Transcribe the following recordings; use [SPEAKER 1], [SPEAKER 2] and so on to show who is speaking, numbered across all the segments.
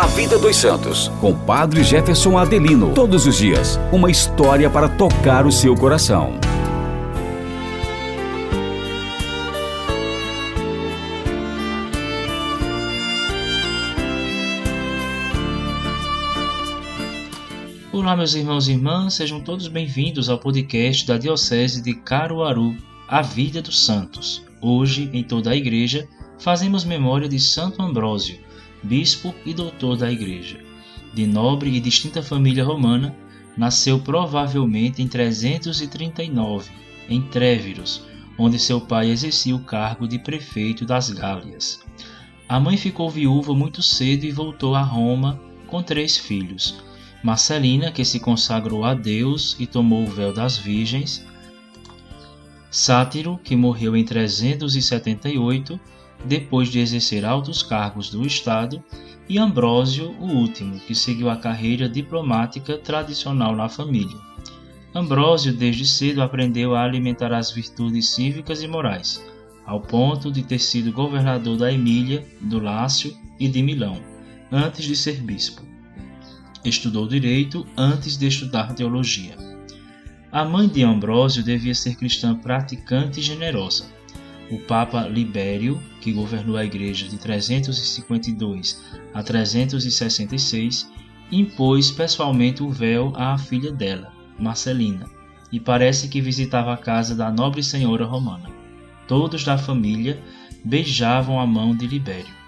[SPEAKER 1] A Vida dos Santos, com Padre Jefferson Adelino. Todos os dias, uma história para tocar o seu coração.
[SPEAKER 2] Olá, meus irmãos e irmãs, sejam todos bem-vindos ao podcast da Diocese de Caruaru, A Vida dos Santos. Hoje, em toda a Igreja, fazemos memória de Santo Ambrósio, bispo e doutor da Igreja. De nobre e distinta família romana, nasceu provavelmente em 339, em Tréviros, onde seu pai exercia o cargo de prefeito das Gálias. A mãe ficou viúva muito cedo e voltou a Roma com três filhos. Marcelina, que se consagrou a Deus e tomou o véu das virgens, Sátiro, que morreu em 378, depois de exercer altos cargos do Estado, e Ambrósio, o último, que seguiu a carreira diplomática tradicional na família. Ambrósio, desde cedo, aprendeu a alimentar as virtudes cívicas e morais, ao ponto de ter sido governador da Emília, do Lácio e de Milão, antes de ser bispo. Estudou direito antes de estudar teologia. A mãe de Ambrósio devia ser cristã praticante e generosa o Papa Libério, que governou a Igreja de 352 a 366, impôs pessoalmente o véu à filha dela, Marcelina, e parece que visitava a casa da nobre senhora romana. Todos da família beijavam a mão de Libério.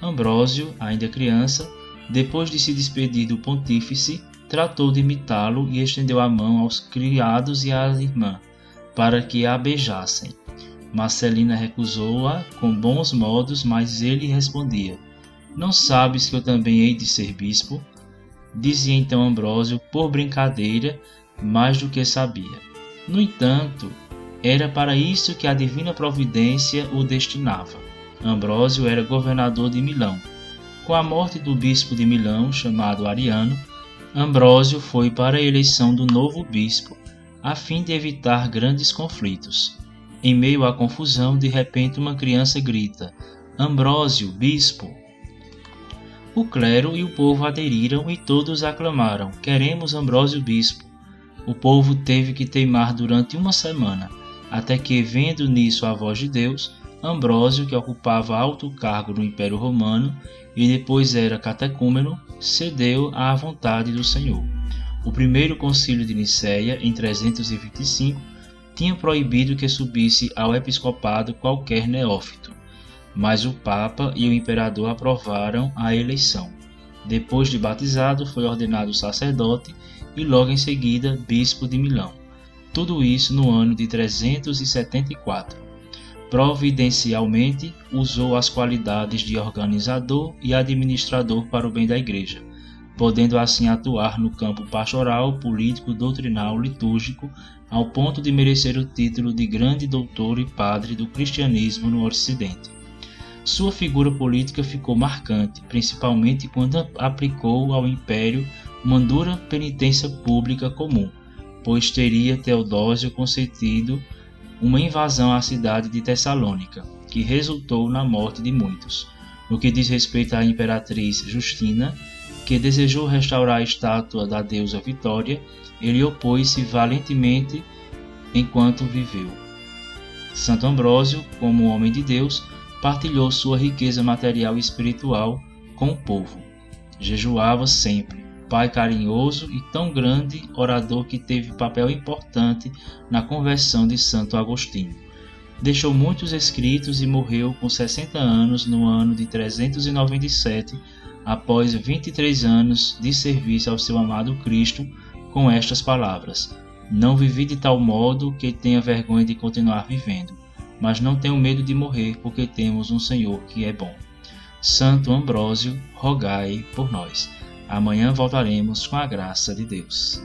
[SPEAKER 2] Ambrósio, ainda criança, depois de se despedir do pontífice, tratou de imitá-lo e estendeu a mão aos criados e à irmã, para que a beijassem. Marcelina recusou-a com bons modos, mas ele respondia: Não sabes que eu também hei de ser bispo? Dizia então Ambrósio, por brincadeira, mais do que sabia. No entanto, era para isso que a divina providência o destinava. Ambrósio era governador de Milão. Com a morte do bispo de Milão, chamado Ariano, Ambrósio foi para a eleição do novo bispo, a fim de evitar grandes conflitos. Em meio à confusão, de repente uma criança grita: Ambrósio, bispo! O clero e o povo aderiram e todos aclamaram: Queremos Ambrósio bispo. O povo teve que teimar durante uma semana, até que, vendo nisso a voz de Deus, Ambrósio, que ocupava alto cargo no Império Romano e depois era catecúmeno, cedeu à vontade do Senhor. O primeiro concílio de Nicéia, em 325, tinha proibido que subisse ao episcopado qualquer neófito, mas o Papa e o imperador aprovaram a eleição. Depois de batizado, foi ordenado sacerdote e logo em seguida bispo de Milão. Tudo isso no ano de 374. Providencialmente, usou as qualidades de organizador e administrador para o bem da Igreja podendo assim atuar no campo pastoral, político, doutrinal, litúrgico, ao ponto de merecer o título de grande doutor e padre do cristianismo no Ocidente. Sua figura política ficou marcante, principalmente quando aplicou ao império uma dura penitência pública comum, pois teria Teodósio concedido uma invasão à cidade de Tessalônica, que resultou na morte de muitos. No que diz respeito à imperatriz Justina, que desejou restaurar a estátua da deusa Vitória, ele opôs-se valentemente enquanto viveu. Santo Ambrósio, como homem de Deus, partilhou sua riqueza material e espiritual com o povo. Jejuava sempre, pai carinhoso e tão grande orador que teve papel importante na conversão de Santo Agostinho. Deixou muitos escritos e morreu com 60 anos no ano de 397 após 23 anos de serviço ao seu amado Cristo, com estas palavras: Não vivi de tal modo que tenha vergonha de continuar vivendo, mas não tenho medo de morrer, porque temos um Senhor que é bom. Santo Ambrósio, rogai por nós. Amanhã voltaremos com a graça de Deus.